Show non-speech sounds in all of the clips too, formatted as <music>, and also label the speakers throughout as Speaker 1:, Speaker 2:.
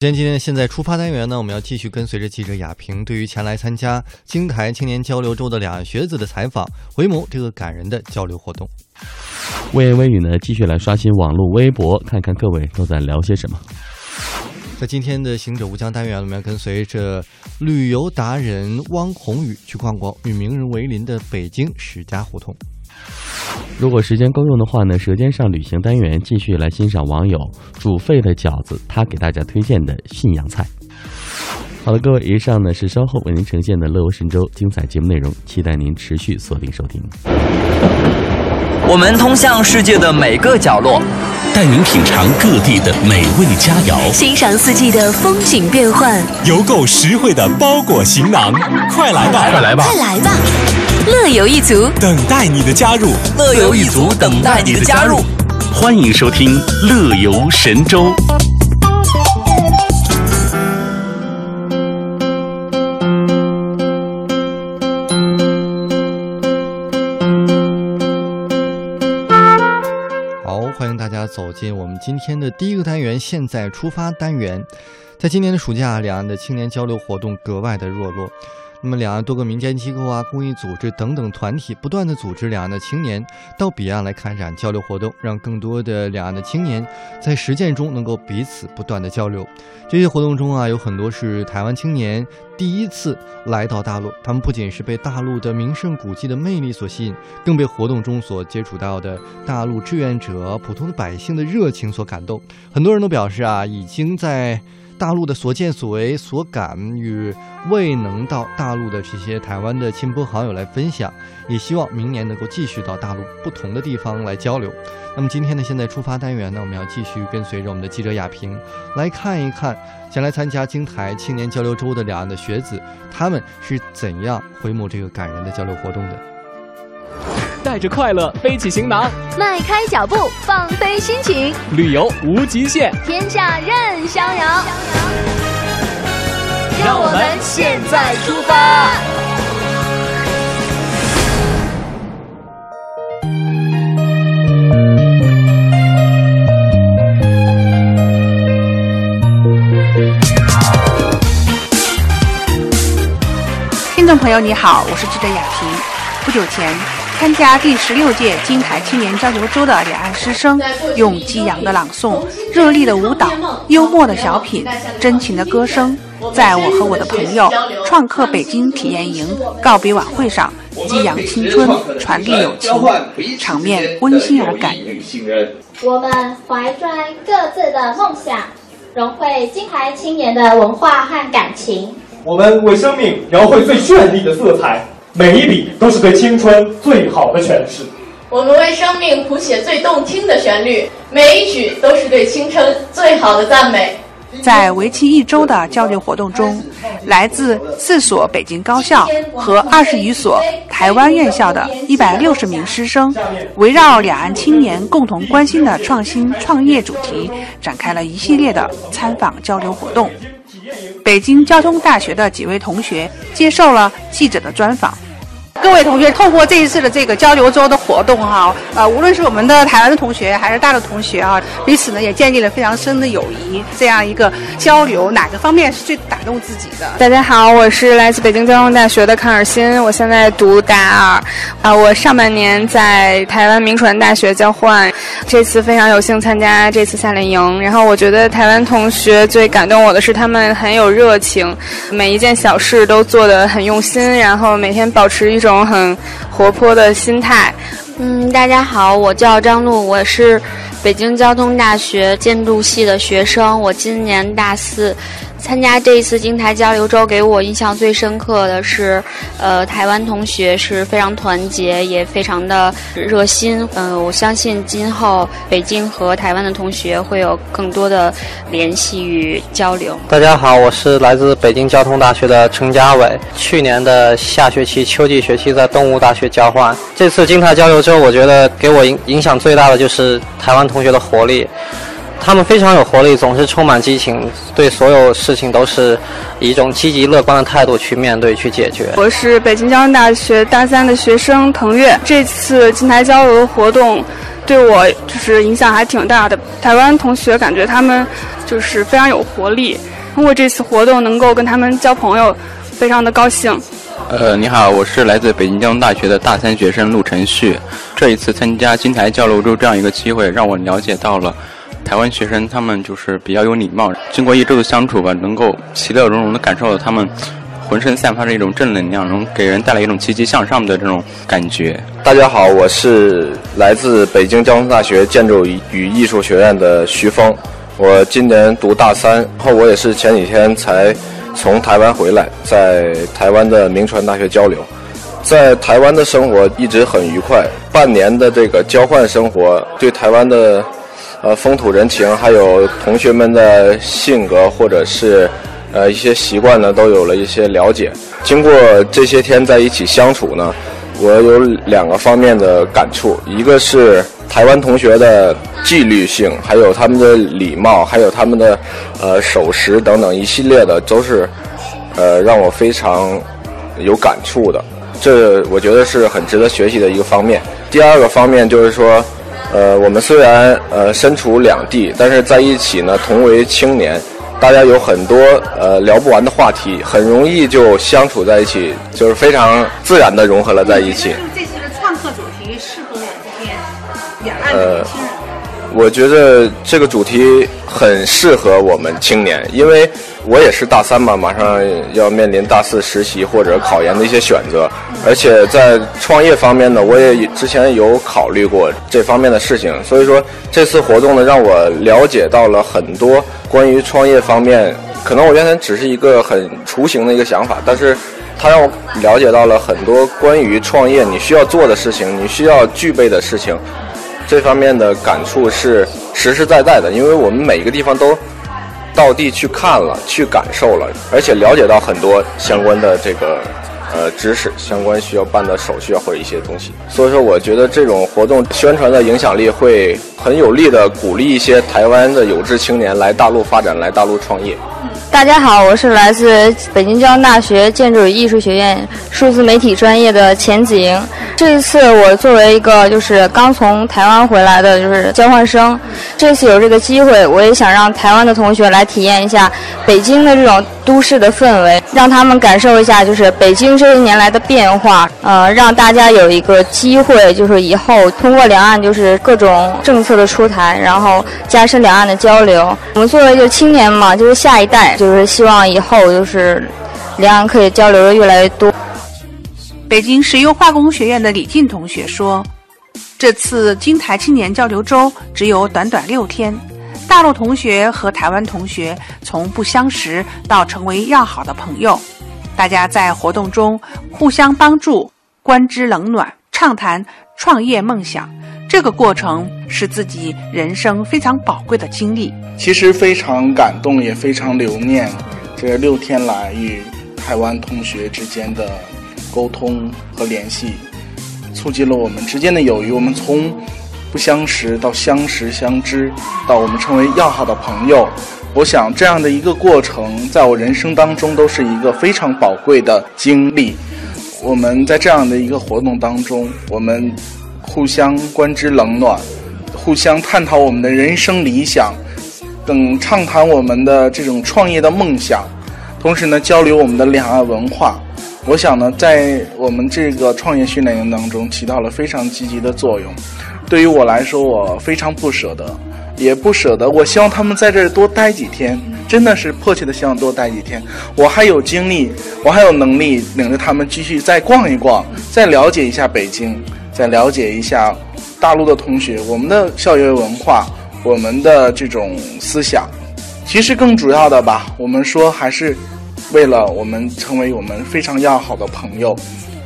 Speaker 1: 今天现在出发单元呢，我们要继续跟随着记者亚平，对于前来参加京台青年交流周的两岸学子的采访，回眸这个感人的交流活动。
Speaker 2: 微言微语呢，继续来刷新网络微博，看看各位都在聊些什么。
Speaker 1: 在今天的行者无疆单元，我们要跟随着旅游达人汪宏宇去逛逛与名人为邻的北京史家胡同。
Speaker 2: 如果时间够用的话呢，舌尖上旅行单元继续来欣赏网友煮沸的饺子，他给大家推荐的信阳菜。好了，各位，以上呢是稍后为您呈现的乐游神州精彩节目内容，期待您持续锁定收听。
Speaker 3: 我们通向世界的每个角落，
Speaker 4: 带您品尝各地的美味佳肴，
Speaker 5: 欣赏四季的风景变幻，
Speaker 4: 邮购实惠的包裹行囊。<laughs> 快来吧，
Speaker 2: 快来吧，
Speaker 5: 快来吧！乐游一族
Speaker 4: 等待你的加入，
Speaker 3: 乐游一族等待你的加入。
Speaker 4: 欢迎收听《乐游神州》。
Speaker 1: 好，欢迎大家走进我们今天的第一个单元——现在出发单元。在今年的暑假，两岸的青年交流活动格外的热络。那么，两岸多个民间机构啊、公益组织等等团体不断的组织两岸的青年到彼岸来开展交流活动，让更多的两岸的青年在实践中能够彼此不断的交流。这些活动中啊，有很多是台湾青年第一次来到大陆，他们不仅是被大陆的名胜古迹的魅力所吸引，更被活动中所接触到的大陆志愿者、普通的百姓的热情所感动。很多人都表示啊，已经在。大陆的所见所为所感与未能到大陆的这些台湾的亲朋好友来分享，也希望明年能够继续到大陆不同的地方来交流。那么今天呢，现在出发单元呢，我们要继续跟随着我们的记者亚平来看一看前来参加京台青年交流周的两岸的学子，他们是怎样回眸这个感人的交流活动的。
Speaker 6: 带着快乐背起行囊，
Speaker 5: 迈开脚步放飞心情，
Speaker 6: 旅游无极限，
Speaker 5: 天下任逍遥。
Speaker 6: 让我们现在出发。
Speaker 7: 听众朋友，你好，我是记者雅萍。不久前。参加第十六届金台青年交流周的两岸师生，用激昂的朗诵、热烈的舞蹈、幽默的小品、真情的歌声，在我和我的朋友创客北京体验营告别晚会上，激扬青春，传递友情，场面温馨而感人。
Speaker 8: 我们怀揣各自的梦想，融汇金台青年的文化和感情。
Speaker 9: 我们为生命描绘最绚丽的色彩。每一笔都是对青春最好的诠释。
Speaker 10: 我们为生命谱写最动听的旋律，每一曲都是对青春最好的赞美。
Speaker 7: 在为期一周的交流活动中，来自四所北京高校和二十余所台湾院校的一百六十名师生，围绕两岸青年共同关心的创新创业主题，展开了一系列的参访交流活动。北京交通大学的几位同学接受了记者的专访。各位同学，透过这一次的这个交流周的活动哈，呃，无论是我们的台湾的同学还是大陆同学啊，彼此呢也建立了非常深的友谊。这样一个交流，哪个方面是最打动自己的？
Speaker 11: 大家好，我是来自北京交通大学的康尔新，我现在读大二。啊，我上半年在台湾明传大学交换，这次非常有幸参加这次夏令营。然后我觉得台湾同学最感动我的是他们很有热情，每一件小事都做得很用心，然后每天保持一种。很活泼的心态。
Speaker 12: 嗯，大家好，我叫张璐，我是北京交通大学建筑系的学生，我今年大四。参加这一次京台交流周，给我印象最深刻的是，呃，台湾同学是非常团结，也非常的热心。嗯，我相信今后北京和台湾的同学会有更多的联系与交流。
Speaker 13: 大家好，我是来自北京交通大学的程家伟。去年的下学期、秋季学期在东吴大学交换，这次京台交流周，我觉得给我影影响最大的就是台湾同学的活力。他们非常有活力，总是充满激情，对所有事情都是以一种积极乐观的态度去面对、去解决。
Speaker 11: 我是北京交通大学大三的学生滕越，这次金台交流活动。对我就就是影响还挺大的。台湾同学感觉他们就是非常有活力，通过这次活动能够跟他们交朋友，非常的高兴。
Speaker 14: 呃，你好，我是来自北京交通大学的大三学生陆晨旭。这一次参加金台交流周这样一个机会，让我了解到了台湾学生他们就是比较有礼貌。经过一周的相处吧，能够其乐融融的感受到他们浑身散发着一种正能量，能给人带来一种积极向上的这种感觉。
Speaker 15: 大家好，我是来自北京交通大学建筑与艺术学院的徐峰，我今年读大三，后我也是前几天才。从台湾回来，在台湾的名传大学交流，在台湾的生活一直很愉快。半年的这个交换生活，对台湾的呃风土人情，还有同学们的性格或者是呃一些习惯呢，都有了一些了解。经过这些天在一起相处呢，我有两个方面的感触，一个是。台湾同学的纪律性，还有他们的礼貌，还有他们的呃守时等等一系列的，都是呃让我非常有感触的。这我觉得是很值得学习的一个方面。第二个方面就是说，呃，我们虽然呃身处两地，但是在一起呢，同为青年，大家有很多呃聊不完的话题，很容易就相处在一起，就是非常自然的融合了在一起。就
Speaker 9: 这次的创客主题适合我们今天两岸
Speaker 15: 的，我觉得这个主题很适合我们青年，因为我也是大三嘛，马上要面临大四实习或者考研的一些选择，而且在创业方面呢，我也之前有考虑过这方面的事情，所以说这次活动呢，让我了解到了很多关于创业方面，可能我原来只是一个很雏形的一个想法，但是它让我了解到了很多关于创业你需要做的事情，你需要具备的事情。这方面的感触是实实在在的，因为我们每一个地方都到地去看了，去感受了，而且了解到很多相关的这个呃知识，相关需要办的手续啊或者一些东西。所以说，我觉得这种活动宣传的影响力会很有力的鼓励一些台湾的有志青年来大陆发展，来大陆创业。
Speaker 12: 大家好，我是来自北京交通大学建筑与艺术学院数字媒体专业的钱子莹。这一次我作为一个就是刚从台湾回来的就是交换生，这次有这个机会，我也想让台湾的同学来体验一下北京的这种都市的氛围，让他们感受一下就是北京这些年来的变化。呃，让大家有一个机会，就是以后通过两岸就是各种政策的出台，然后加深两岸的交流。我们作为就青年嘛，就是下一代。就是希望以后就是两岸可以交流的越来越多。
Speaker 7: 北京石油化工学院的李静同学说：“这次金台青年交流周只有短短六天，大陆同学和台湾同学从不相识到成为要好的朋友，大家在活动中互相帮助，观之冷暖，畅谈创业梦想。这个过程是自己人生非常宝贵的经历。”
Speaker 16: 其实非常感动，也非常留念这六天来与台湾同学之间的沟通和联系，促进了我们之间的友谊。我们从不相识到相识相知，到我们成为要好的朋友。我想这样的一个过程，在我人生当中都是一个非常宝贵的经历。我们在这样的一个活动当中，我们互相观之冷暖，互相探讨我们的人生理想。等畅谈我们的这种创业的梦想，同时呢交流我们的两岸文化，我想呢在我们这个创业训练营当中起到了非常积极的作用。对于我来说，我非常不舍得，也不舍得。我希望他们在这儿多待几天，真的是迫切的希望多待几天。我还有精力，我还有能力领着他们继续再逛一逛，再了解一下北京，再了解一下大陆的同学，我们的校园文化。我们的这种思想，其实更主要的吧，我们说还是为了我们成为我们非常要好的朋友。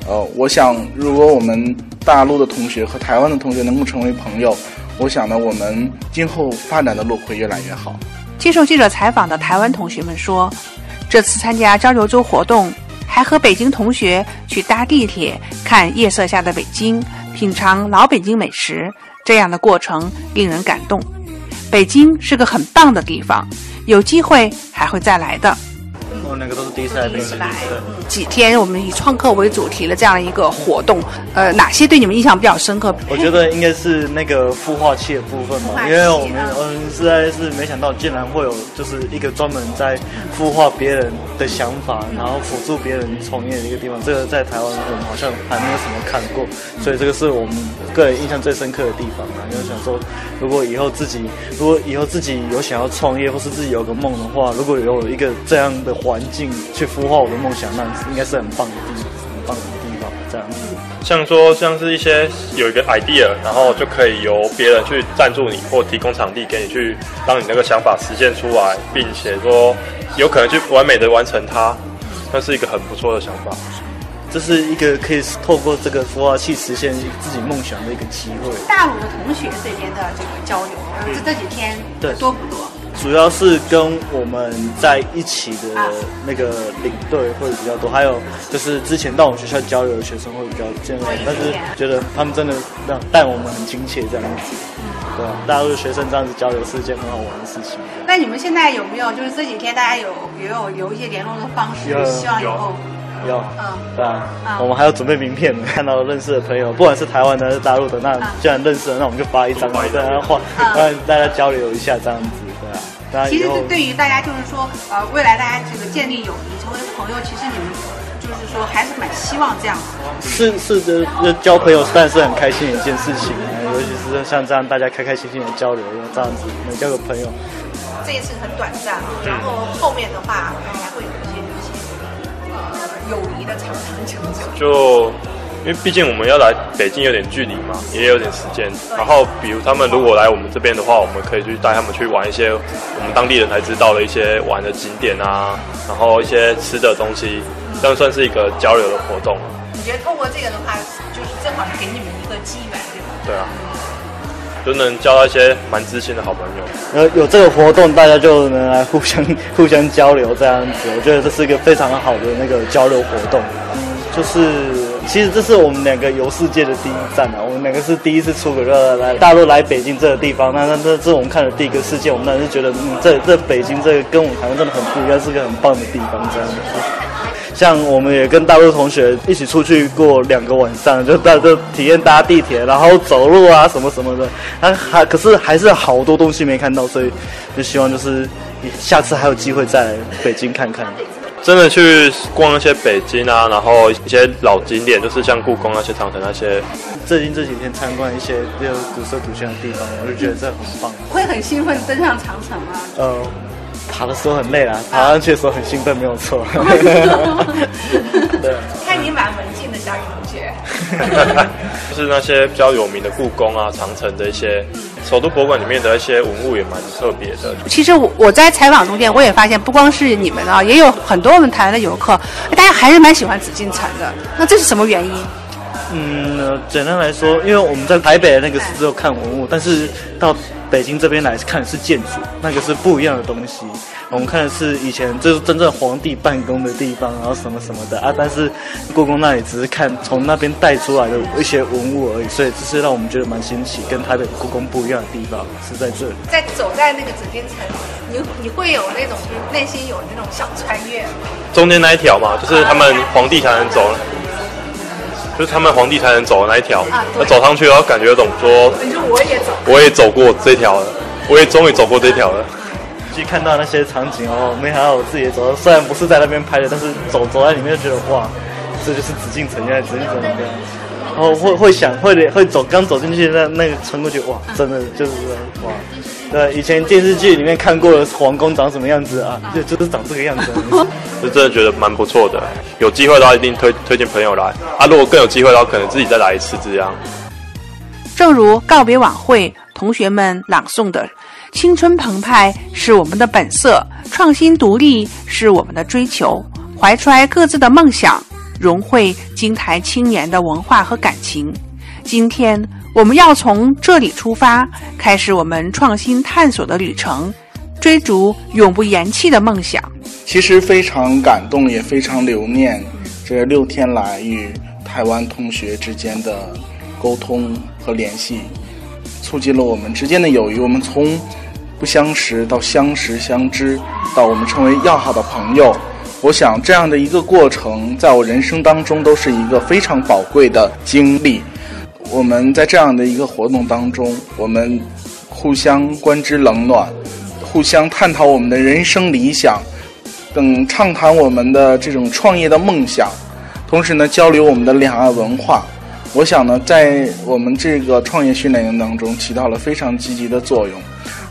Speaker 16: 呃，我想，如果我们大陆的同学和台湾的同学能够成为朋友，我想呢，我们今后发展的路会越来越好。
Speaker 7: 接受记者采访的台湾同学们说，这次参加交流周活动，还和北京同学去搭地铁看夜色下的北京，品尝老北京美食，这样的过程令人感动。北京是个很棒的地方，有机会还会再来的。
Speaker 17: 们两个都是第一次来北京。
Speaker 7: 来，几天我们以创客为主题的这样一个活动，呃，哪些对你们印象比较深刻？
Speaker 17: 我觉得应该是那个孵化器的部分吧，因为我们嗯实在是没想到竟然会有就是一个专门在孵化别人的想法，然后辅助别人创业的一个地方。这个在台湾我们好像还没有什么看过，所以这个是我们个人印象最深刻的地方啊。就是想说，如果以后自己如果以后自己有想要创业，或是自己有个梦的话，如果有一个这样的环境去孵化我的梦想，那应该是很棒的地很棒的地方。这样子，
Speaker 18: 像说像是一些有一个 idea，然后就可以由别人去赞助你，或提供场地给你去让你那个想法实现出来，并且说有可能去完美的完成它，那是一个很不错的想法。
Speaker 17: 这是一个可以透过这个孵化器实现自己梦想的一个机会。
Speaker 7: 大陆的同学这边的这个交流，这这几天
Speaker 17: 对
Speaker 7: 多不多？
Speaker 17: 主要是跟我们在一起的那个领队会比较多，还有就是之前到我们学校交流的学生会比较见面，但是觉得他们真的让带我们很亲切这样子，对吧？大陆的学生这样子交流是一件很好玩的事情。
Speaker 7: 那你们现在有没有就是这几天大家有也有留一些联络的方式？希望以后。
Speaker 17: 有，嗯，对啊，我们还要准备名片，看到认识的朋友，不管是台湾的还是大陆的，那既然认识了，那我们就发一张，跟大家换，让大家交流一下，这样子。
Speaker 7: 其实对于大家就是说，呃，未来大家这个建立友谊、成为朋友，其实你们就是说还是蛮希望这样子。
Speaker 17: 是是的，交朋友当然是很开心的一件事情，尤其是像这样大家开开心心的交流，这样子能交个朋友。
Speaker 7: 这一次很短暂，然后后面的话还会有一些。友谊的长长久久，
Speaker 18: 就因为毕竟我们要来北京有点距离嘛，也有点时间。然后，比如他们如果来我们这边的话，我们可以去带他们去玩一些我们当地人才知道的一些玩的景点啊，然后一些吃的东西，这样算是一个交流的活动。
Speaker 7: 你觉得通过这个的话，就是正好是给你们一个机缘，对吧？
Speaker 18: 对啊。就能交到一些蛮知心的好朋友。
Speaker 17: 呃，有这个活动，大家就能来互相 <laughs> 互相交流这样子。我觉得这是一个非常好的那个交流活动。嗯，就是其实这是我们两个游世界的第一站啊，我们两个是第一次出国来大陆来北京这个地方。那那这是我们看的第一个世界，我们当时觉得，嗯，这这北京这个跟我们台湾真的很不一样，是个很棒的地方这样子。像我们也跟大陆同学一起出去过两个晚上，就大就体验搭地铁，然后走路啊什么什么的，还还可是还是好多东西没看到，所以就希望就是下次还有机会再来北京看看。
Speaker 18: 真的去逛那些北京啊，然后一些老景点，就是像故宫那些、长城那些。
Speaker 17: 最近这几天参观一些这个古色古香的地方，我就觉得这很棒。
Speaker 7: 会很兴奋登上长城吗？
Speaker 17: 呃。爬的时候很累啦，爬上去的时候很兴奋，没有错。<laughs>
Speaker 7: 对，看你蛮文静的小雨同学。<laughs>
Speaker 18: 就是那些比较有名的故宫啊、长城的一些首都博物馆里面的一些文物也蛮特别的。
Speaker 7: 其实我我在采访中间我也发现，不光是你们啊，也有很多我们台湾的游客，大家还是蛮喜欢紫禁城的。那这是什么原因？
Speaker 17: 嗯，简单来说，因为我们在台北的那个是只有看文物，但是到北京这边来看的是建筑，那个是不一样的东西。我们看的是以前就是真正皇帝办公的地方，然后什么什么的啊。但是故宫那里只是看从那边带出来的一些文物而已，所以这是让我们觉得蛮新奇，跟台北故宫不一样的地方是在这里。
Speaker 7: 在走在那个紫禁城，你你会有那种内心有那种想穿越？
Speaker 18: 中间那一条嘛，就是他们皇帝才能走。就是他们皇帝才能走的那一条，那走上去然后感觉有种说，
Speaker 7: 我也走，
Speaker 18: 我也走过这条了，我也终于走过这条了。
Speaker 17: 去看到那些场景哦，没想到我自己也走，虽然不是在那边拍的，但是走走在里面就觉得哇，这就是紫禁城，原来紫禁城这样。然后会会想会会走，刚走进去那那个穿过去，哇，真的就是哇。对，以前电视剧里面看过的皇宫长什么样子啊？就就是长这个样子。
Speaker 18: 就真的觉得蛮不错的，有机会的话一定推推荐朋友来。啊，如果更有机会的话，可能自己再来一次这样。
Speaker 7: 正如告别晚会同学们朗诵的：“青春澎湃是我们的本色，创新独立是我们的追求，怀揣各自的梦想，融汇京台青年的文化和感情。今天。”我们要从这里出发，开始我们创新探索的旅程，追逐永不言弃的梦想。
Speaker 16: 其实非常感动，也非常留念这六天来与台湾同学之间的沟通和联系，促进了我们之间的友谊。我们从不相识到相识相知，到我们成为要好的朋友。我想这样的一个过程，在我人生当中都是一个非常宝贵的经历。我们在这样的一个活动当中，我们互相关之冷暖，互相探讨我们的人生理想，等畅谈我们的这种创业的梦想，同时呢，交流我们的两岸文化。我想呢，在我们这个创业训练营当中起到了非常积极的作用。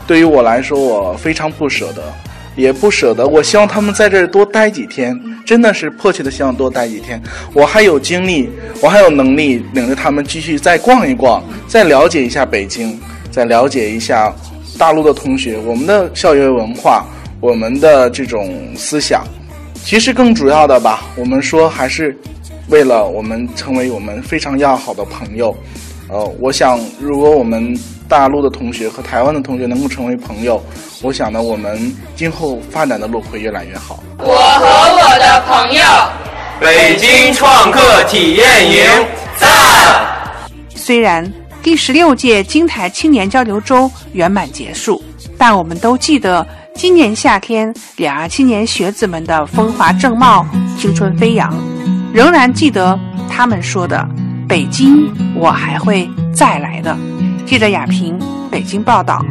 Speaker 16: 对于我来说，我非常不舍得，也不舍得。我希望他们在这儿多待几天，真的是迫切的希望多待几天。我还有精力，我还有能力领着他们继续再逛一逛，再了解一下北京，再了解一下大陆的同学，我们的校园文化，我们的这种思想。其实更主要的吧，我们说还是。为了我们成为我们非常要好的朋友，呃，我想如果我们大陆的同学和台湾的同学能够成为朋友，我想呢，我们今后发展的路会越来越好。
Speaker 19: 我和我的朋友，
Speaker 20: 北京创客体验营赞。
Speaker 7: 虽然第十六届京台青年交流周圆满结束，但我们都记得今年夏天两岸青年学子们的风华正茂、青春飞扬。仍然记得他们说的：“北京，我还会再来的。”记者亚平，北京报道。